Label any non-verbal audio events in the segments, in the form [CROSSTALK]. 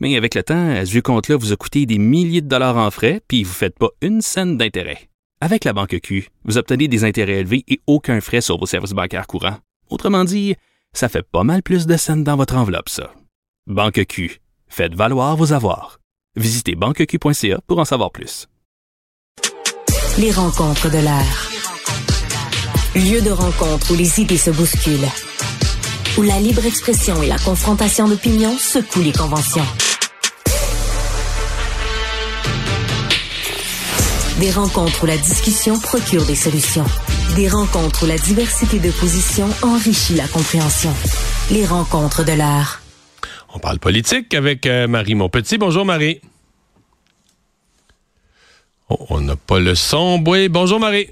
Mais avec le temps, ce vieux compte-là vous a coûté des milliers de dollars en frais, puis vous ne faites pas une scène d'intérêt. Avec la banque Q, vous obtenez des intérêts élevés et aucun frais sur vos services bancaires courants. Autrement dit, ça fait pas mal plus de scènes dans votre enveloppe, ça. Banque Q, faites valoir vos avoirs. Visitez banqueq.ca pour en savoir plus. Les rencontres de l'air. Lieu de rencontre où les idées se bousculent. Où la libre expression et la confrontation d'opinions secouent les conventions. Des rencontres où la discussion procure des solutions. Des rencontres où la diversité de positions enrichit la compréhension. Les rencontres de l'art. On parle politique avec euh, Marie Montpetit. Bonjour Marie. Oh, on n'a pas le son. Oui, bonjour Marie.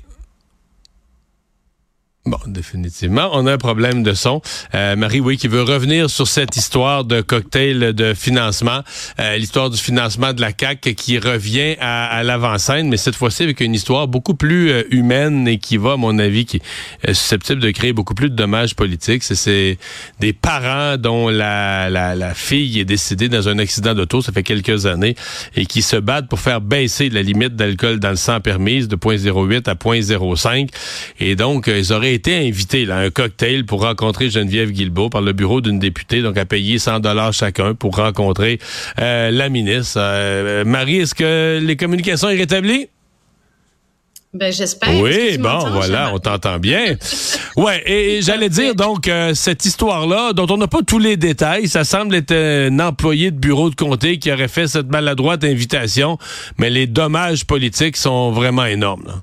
Bon, définitivement, on a un problème de son. Euh, Marie, oui, qui veut revenir sur cette histoire de cocktail de financement, euh, l'histoire du financement de la CAC qui revient à, à l'avant-scène, mais cette fois-ci avec une histoire beaucoup plus euh, humaine et qui va, à mon avis, qui est susceptible de créer beaucoup plus de dommages politiques. C'est des parents dont la, la, fille est décédée dans un accident d'auto, ça fait quelques années, et qui se battent pour faire baisser la limite d'alcool dans le sang permise de 0.08 à 0.05. Et donc, ils auraient été invité à un cocktail pour rencontrer Geneviève Guilbeault par le bureau d'une députée, donc à payer 100 dollars chacun pour rencontrer euh, la ministre. Euh, Marie, est-ce que les communications sont rétablies? Ben, j'espère. Oui, bon, voilà, on t'entend bien. [LAUGHS] ouais, et, j'allais dire donc euh, cette histoire-là, dont on n'a pas tous les détails, ça semble être un employé de bureau de comté qui aurait fait cette maladroite invitation, mais les dommages politiques sont vraiment énormes. Là.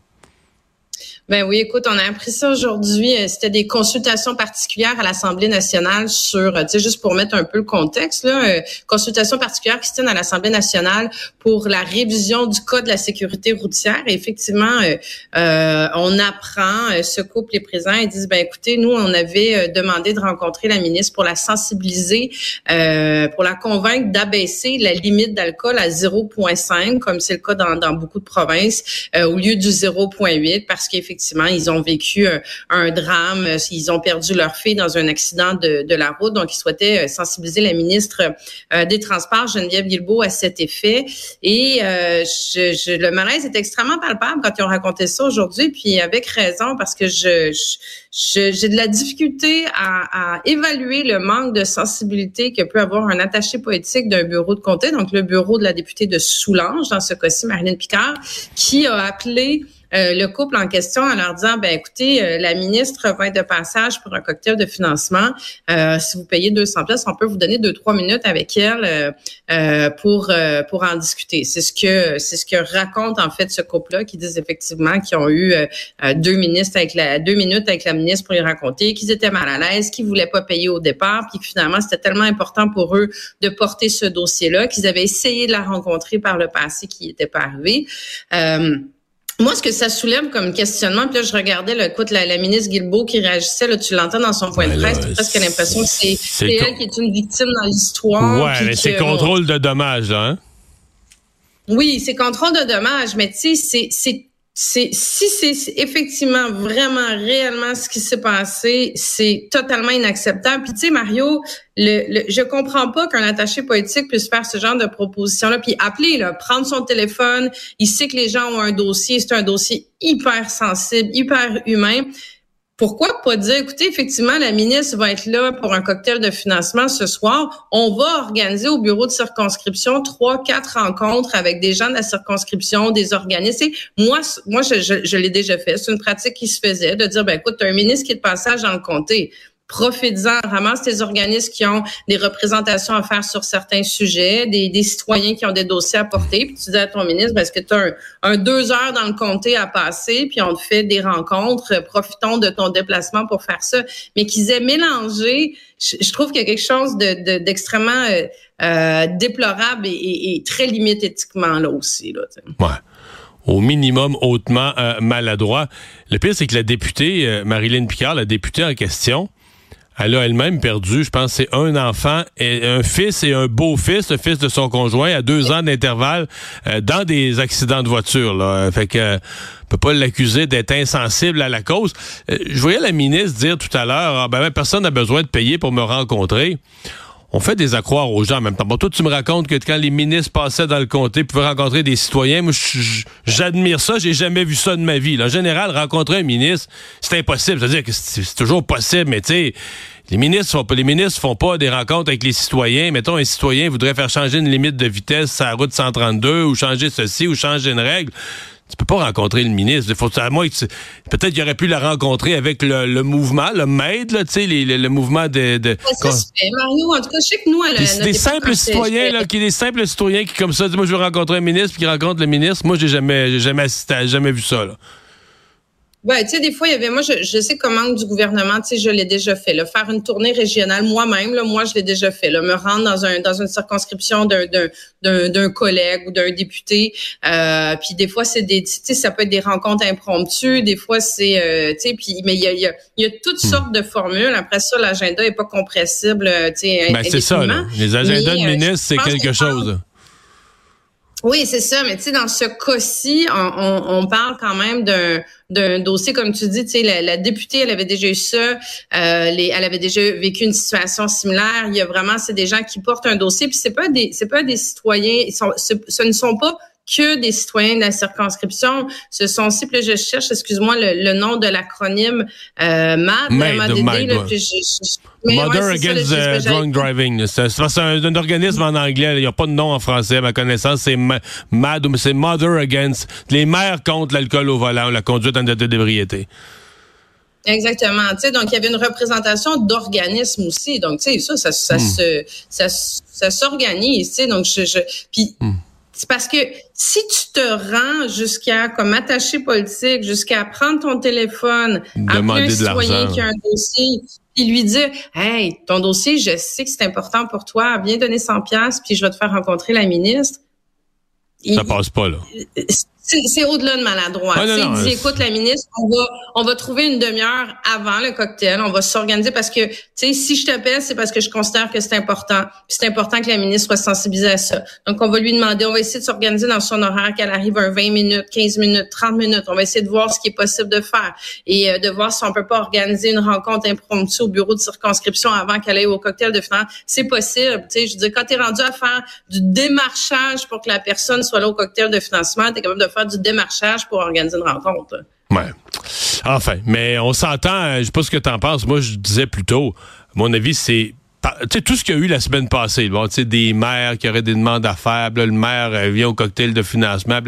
Ben oui, écoute, on a appris ça aujourd'hui. Euh, c'était des consultations particulières à l'Assemblée nationale sur, euh, tu sais, juste pour mettre un peu le contexte, là, euh, consultations particulières qui se tiennent à l'Assemblée nationale pour la révision du code de la sécurité routière. Et effectivement, euh, on apprend, ce couple est présent, ils disent, ben écoutez, nous, on avait demandé de rencontrer la ministre pour la sensibiliser, euh, pour la convaincre d'abaisser la limite d'alcool à 0,5, comme c'est le cas dans, dans beaucoup de provinces, au lieu du 0,8, parce qu'effectivement, effectivement, ils ont vécu un, un, drame, ils ont perdu leur fille dans un accident de, de la route, donc ils souhaitaient euh, sensibiliser la ministre euh, des Transports, Geneviève Guilbeault, à cet effet. Et euh, je, je, le malaise est extrêmement palpable quand ils ont raconté ça aujourd'hui, puis avec raison, parce que je, j'ai de la difficulté à, à, évaluer le manque de sensibilité que peut avoir un attaché politique d'un bureau de comté, donc le bureau de la députée de Soulanges, dans ce cas-ci, Marilyn Picard, qui a appelé le couple en question en leur disant, ben écoutez, euh, la ministre va être de passage pour un cocktail de financement. Euh, si vous payez 200 pièces, on peut vous donner deux trois minutes avec elle pour pour en discuter. C'est ce que c'est ce que raconte en fait ce couple-là qui disent effectivement qu'ils ont eu deux ministres avec la deux minutes avec la ministre pour y raconter, qu'ils étaient mal à l'aise, qu'ils voulaient pas payer au départ, puis que finalement c'était tellement important pour eux de porter ce dossier-là qu'ils avaient essayé de la rencontrer par le passé, qui n'était pas arrivé. Moi, ce que ça soulève comme questionnement, puis là, je regardais, là, écoute, la, la ministre Guilbeault qui réagissait, là, tu l'entends dans son point de presse, tu presque l'impression que c'est elle qui est une victime dans l'histoire. Ouais, mais c'est contrôle de dommages, hein? Oui, c'est contrôle de dommages, mais tu sais, c'est c'est si c'est effectivement vraiment réellement ce qui s'est passé, c'est totalement inacceptable. Puis tu sais Mario, le, le, je comprends pas qu'un attaché politique puisse faire ce genre de proposition là, puis appeler là, prendre son téléphone, il sait que les gens ont un dossier, c'est un dossier hyper sensible, hyper humain pourquoi pas dire, écoutez, effectivement, la ministre va être là pour un cocktail de financement ce soir. On va organiser au bureau de circonscription trois, quatre rencontres avec des gens de la circonscription, des organismes. moi, moi, je, l'ai déjà fait. C'est une pratique qui se faisait de dire, ben écoute, as un ministre qui est de passage dans le comté profites-en, ramasse tes organismes qui ont des représentations à faire sur certains sujets, des, des citoyens qui ont des dossiers à porter, puis tu dis à ton ministre, parce que tu as un, deux heures dans le comté à passer, puis on te fait des rencontres, profitons de ton déplacement pour faire ça, mais qu'ils aient mélangé, je, trouve qu'il y a quelque chose de, d'extrêmement de, euh, déplorable et, très limite éthiquement là aussi. Là, au minimum hautement maladroit. Le pire, c'est que la députée, Marilyn Picard, la députée en question, elle a elle-même perdu, je pense, c'est un enfant, et un fils et un beau-fils, le fils de son conjoint, à deux ans d'intervalle, euh, dans des accidents de voiture. Là. Fait que euh, peut pas l'accuser d'être insensible à la cause. Euh, je voyais la ministre dire tout à l'heure, ah, ben, ben, personne n'a besoin de payer pour me rencontrer on fait des accroires aux gens en même temps. Bon, toi, tu me racontes que quand les ministres passaient dans le comté, ils pouvaient rencontrer des citoyens. Moi, j'admire ça. J'ai jamais vu ça de ma vie. En général, rencontrer un ministre, c'est impossible. C'est-à-dire que c'est toujours possible, mais tu sais, les ministres font pas, font pas des rencontres avec les citoyens. Mettons, un citoyen voudrait faire changer une limite de vitesse à la route 132 ou changer ceci ou changer une règle tu peux pas rencontrer le ministre. Faut, à moi, peut-être qu'il aurait pu la rencontrer avec le, mouvement, le MAID, tu sais, le, mouvement de. de ça se fait, Mario. En tout cas, je sais que nous, à des, des simples citoyens, là, qui des simples citoyens qui comme ça, disent, moi, je veux rencontrer un ministre, puis qui rencontre le ministre. Moi, j'ai jamais, j'ai jamais assisté, jamais vu ça. Là. Ouais, tu sais, des fois, il y avait, moi, je, je sais comment du gouvernement, tu sais, je l'ai déjà fait. Là, faire une tournée régionale moi-même, là, moi, je l'ai déjà fait. Là, me rendre dans un dans une circonscription d'un d'un d'un collègue ou d'un député. Euh, puis des fois, c'est des, tu sais, ça peut être des rencontres impromptues. Des fois, c'est, euh, tu sais, puis mais il y a il y a, y a toutes hmm. sortes de formules. Après ça, l'agenda est pas compressible, tu sais. Ben, c'est ça. Là. Les agendas de euh, ministres, c'est quelque chose. Oui, c'est ça. Mais tu sais, dans ce cas-ci, on, parle quand même d'un d'un dossier, comme tu dis, tu sais, la, la, députée, elle avait déjà eu ça, euh, les, elle avait déjà vécu une situation similaire. Il y a vraiment, c'est des gens qui portent un dossier, puis c'est pas des, c'est pas des citoyens, ils sont, ce ne sont pas que des citoyens de la circonscription. Ce sont aussi, plus je cherche, excuse-moi, le, nom de l'acronyme euh, MAD, MAD, Mother Against uh, Drunk Driving. C'est un, organisme en anglais. Il n'y a pas de nom en français, à ma connaissance. C'est MAD, c'est Mother Against les mères contre l'alcool au volant, la conduite en état d'ébriété. Exactement. Tu sais, donc il y avait une représentation d'organismes aussi. Donc tu sais, ça, ça, ça, hmm. se, ça, ça s'organise. Tu sais, donc je, je puis. Hmm. C'est parce que si tu te rends jusqu'à comme attaché politique, jusqu'à prendre ton téléphone, appeler un citoyen qui a un dossier, puis lui dire Hey, ton dossier, je sais que c'est important pour toi, viens donner 100 pièces puis je vais te faire rencontrer la ministre. Ça passe pas, là. C'est au-delà de maladroit. dit, écoute, la ministre, on va, on va trouver une demi-heure avant le cocktail. On va s'organiser parce que, tu sais, si je t'appelle, c'est parce que je considère que c'est important. c'est important que la ministre soit sensibilisée à ça. Donc, on va lui demander, on va essayer de s'organiser dans son horaire qu'elle arrive un 20 minutes, 15 minutes, 30 minutes. On va essayer de voir ce qui est possible de faire et euh, de voir si on peut pas organiser une rencontre impromptue au bureau de circonscription avant qu'elle aille au cocktail de finance. C'est possible. Tu sais, je dire, quand tu es rendu à faire du démarchage pour que la personne soit là au cocktail de financement, tu es capable de faire du démarchage pour organiser une rencontre. Ouais. Enfin, mais on s'entend, euh, je sais pas ce que tu en penses. Moi, je disais plutôt, mon avis, c'est tout ce qu'il y a eu la semaine passée, bon, tu sais, des maires qui auraient des demandes à faire, le maire euh, vient au cocktail de financement.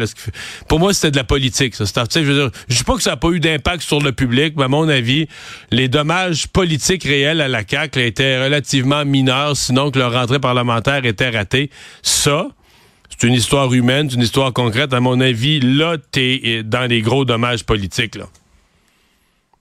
pour moi, c'était de la politique, ça. Je je dis pas que ça n'a pas eu d'impact sur le public, mais à mon avis, les dommages politiques réels à la CAQ étaient relativement mineurs, sinon que leur rentrée parlementaire était ratée. Ça, c'est une histoire humaine, c'est une histoire concrète. À mon avis, là, t'es dans les gros dommages politiques, là.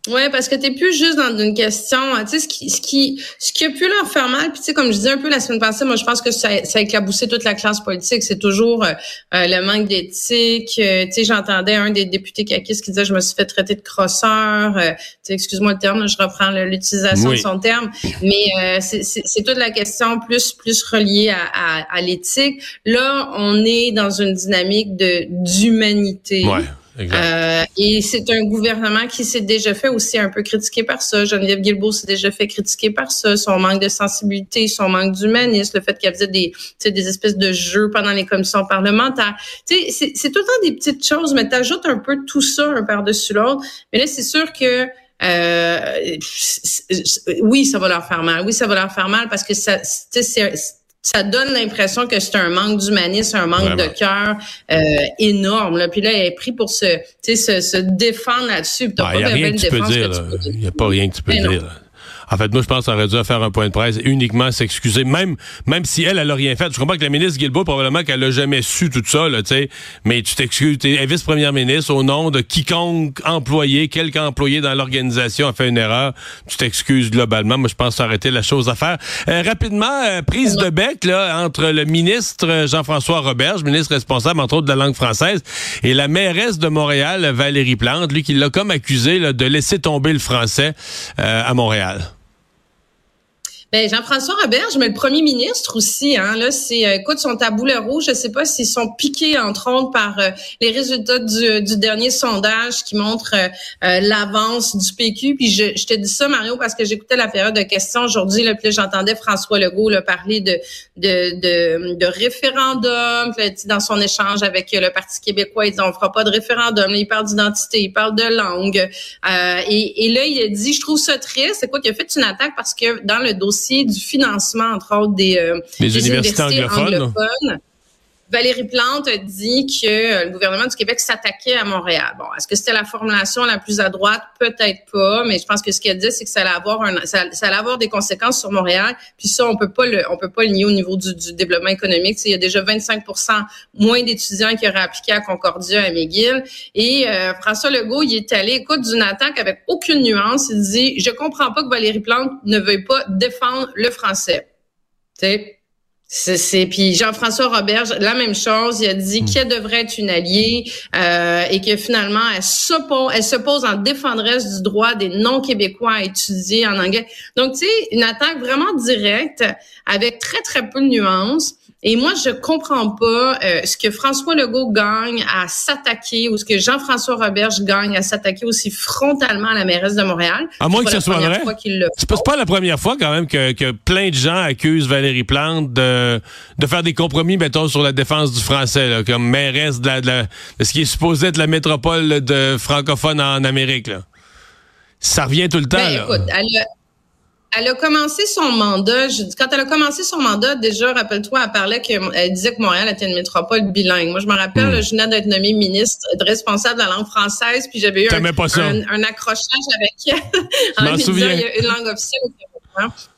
Oui, parce que tu plus juste dans une question, tu sais, ce qui, ce qui, ce qui a pu leur faire mal, puis tu sais, comme je disais un peu la semaine passée, moi je pense que ça, ça a éclaboussé toute la classe politique. C'est toujours euh, euh, le manque d'éthique. Euh, tu sais, j'entendais un des députés caquistes qui disait je me suis fait traiter de crosseur. tu sais, excuse-moi le terme, je reprends l'utilisation de son terme, mais c'est toute la question plus plus reliée à, à, à l'éthique. Là, on est dans une dynamique de d'humanité. Ouais. Euh, et c'est un gouvernement qui s'est déjà fait aussi un peu critiquer par ça. Geneviève Guilbeault s'est déjà fait critiquer par ça, son manque de sensibilité, son manque d'humanisme, le fait qu'elle faisait des, des espèces de jeux pendant les commissions parlementaires. C'est, c'est tout le temps des petites choses, mais tu ajoutes un peu tout ça un par-dessus l'autre. Mais là, c'est sûr que euh, oui, ça va leur faire mal. Oui, ça va leur faire mal parce que ça, c'est ça donne l'impression que c'est un manque d'humanisme, un manque de cœur euh, énorme. Là. Puis là, elle est pris pour se, se, se défendre là-dessus. Il n'y a rien que tu peux dire. Il n'y a pas rien que tu peux ben dire. En fait, moi, je pense qu'on aurait dû faire un point de presse uniquement s'excuser, même même si elle, elle a rien fait. Je comprends que la ministre Guilbeault, probablement qu'elle a jamais su tout ça, là, tu sais, mais tu t'excuses, tu es vice-première ministre au nom de quiconque employé, quelque employé dans l'organisation a fait une erreur, tu t'excuses globalement. Moi, je pense arrêter la chose à faire. Euh, rapidement, euh, prise de bec là, entre le ministre Jean-François Roberge, ministre responsable, entre autres, de la langue française, et la mairesse de Montréal, Valérie Plante, lui, qui l'a comme accusé de laisser tomber le français euh, à Montréal. Ben, Jean-François Roberge, mais le premier ministre aussi, hein, là, c'est, euh, écoute, son taboulet rouge, je sais pas s'ils sont piqués, entre autres, par euh, les résultats du, du, dernier sondage qui montre euh, l'avance du PQ. Puis je, je, te dis ça, Mario, parce que j'écoutais la période de questions aujourd'hui, là, puis j'entendais François Legault là, parler de, de, de, de référendum, dans son échange avec le Parti québécois, il dit, on fera pas de référendum. il parle d'identité, il parle de langue. et, et là, il a dit, je trouve ça triste. Écoute, il a fait une attaque parce que dans le dossier du financement, entre autres, des, euh, universités, anglophones. Valérie Plante a dit que euh, le gouvernement du Québec s'attaquait à Montréal. Bon, est-ce que c'était la formulation la plus à droite? Peut-être pas, mais je pense que ce qu'elle dit, c'est que ça allait avoir un, ça, allait avoir des conséquences sur Montréal. Puis ça, on peut pas le, on peut pas le nier au niveau du, développement économique. Il y a déjà 25% moins d'étudiants qui auraient appliqué à Concordia à McGill. Et euh, François Legault, il est allé, écoute, d'une attaque avec aucune nuance. Il dit, je comprends pas que Valérie Plante ne veuille pas défendre le français. Tu sais, c'est puis Jean-François Roberge la même chose. Il a dit hmm. qu'elle devrait être une alliée euh, et que finalement elle s'oppose, elle se pose en défendresse du droit des non-québécois à étudier en anglais. Donc tu sais une attaque vraiment directe avec très très peu de nuances. Et moi, je comprends pas euh, ce que François Legault gagne à s'attaquer ou ce que Jean-François Roberge gagne à s'attaquer aussi frontalement à la mairesse de Montréal. À moins que ce soit vrai. C'est pas, pas la première fois quand même que, que, plein de gens accusent Valérie Plante de, de faire des compromis, mettons, sur la défense du français, là, comme mairesse de, la, de, ce qui est supposé être la métropole de francophone en Amérique. Là. Ça revient tout le temps. Ben, écoute, elle elle a commencé son mandat. Je, quand elle a commencé son mandat, déjà, rappelle-toi, elle parlait qu'elle disait que Montréal était une métropole bilingue. Moi, je me rappelle, hmm. je venais d'être nommée ministre responsable de la langue française, puis j'avais eu un, un, accrochage avec elle [LAUGHS] en me disant il y a une langue officielle au Québec.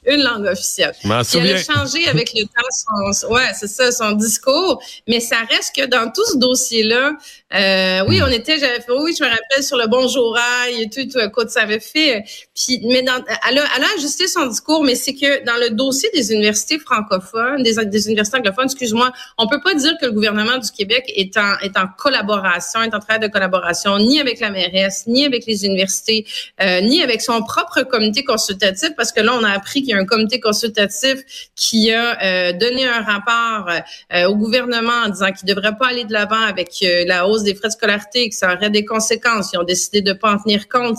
Une langue officielle. elle a changé avec le temps son, ouais, c'est ça, son discours. Mais ça reste que dans tout ce dossier-là, euh, oui, hmm. on était, j'avais fait, oui, je me rappelle sur le bonjour et tout, tout, écoute, ça avait fait. Puis, mais dans, elle a, elle a ajusté son discours, mais c'est que dans le dossier des universités francophones, des, des universités anglophones, excuse-moi, on peut pas dire que le gouvernement du Québec est en, est en collaboration, est en train de collaboration, ni avec la mairesse, ni avec les universités, euh, ni avec son propre comité consultatif, parce que là, on a appris qu'il y a un comité consultatif qui a euh, donné un rapport euh, au gouvernement en disant qu'il devrait pas aller de l'avant avec euh, la hausse des frais de scolarité, que ça aurait des conséquences. Ils ont décidé de pas en tenir compte.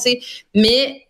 Mais,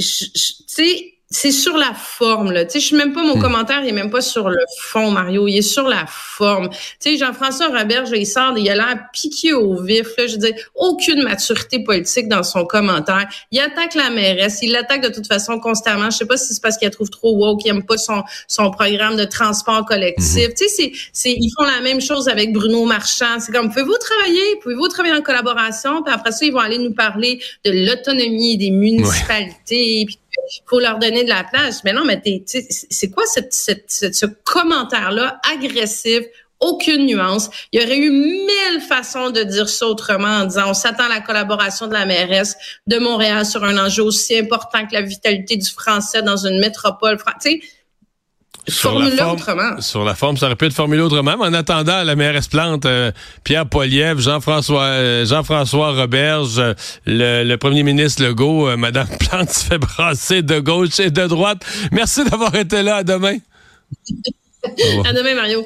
tu sais, c'est sur la forme là. Tu sais, je suis même pas mon hmm. commentaire, il est même pas sur le fond, Mario. Il est sur la forme. Tu sais, Jean-François Robert, il sort, il a l'air piqué au vif. Là, je veux dire, aucune maturité politique dans son commentaire. Il attaque la mairesse, il l'attaque de toute façon constamment. Je sais pas si c'est parce qu'il trouve trop woke, qu'il aime pas son son programme de transport collectif. Hmm. Tu sais, c'est c'est ils font la même chose avec Bruno Marchand. C'est comme pouvez-vous travailler, pouvez-vous travailler en collaboration, puis après ça ils vont aller nous parler de l'autonomie des municipalités. Il faut leur donner de la place. Mais non, mais c'est quoi cette, ce commentaire-là agressif, aucune nuance? Il y aurait eu mille façons de dire ça autrement en disant on s'attend à la collaboration de la mairesse de Montréal sur un enjeu aussi important que la vitalité du français dans une métropole. Tu sais, sur la, forme, sur la forme, ça aurait pu être formulé autrement. Mais en attendant, la mairesse Plante, euh, Pierre Poilievre, Jean-François euh, Jean-François Roberge, euh, le, premier ministre Legault, Madame Plante [LAUGHS] se fait brasser de gauche et de droite. Merci d'avoir été là. À demain. à demain, Mario.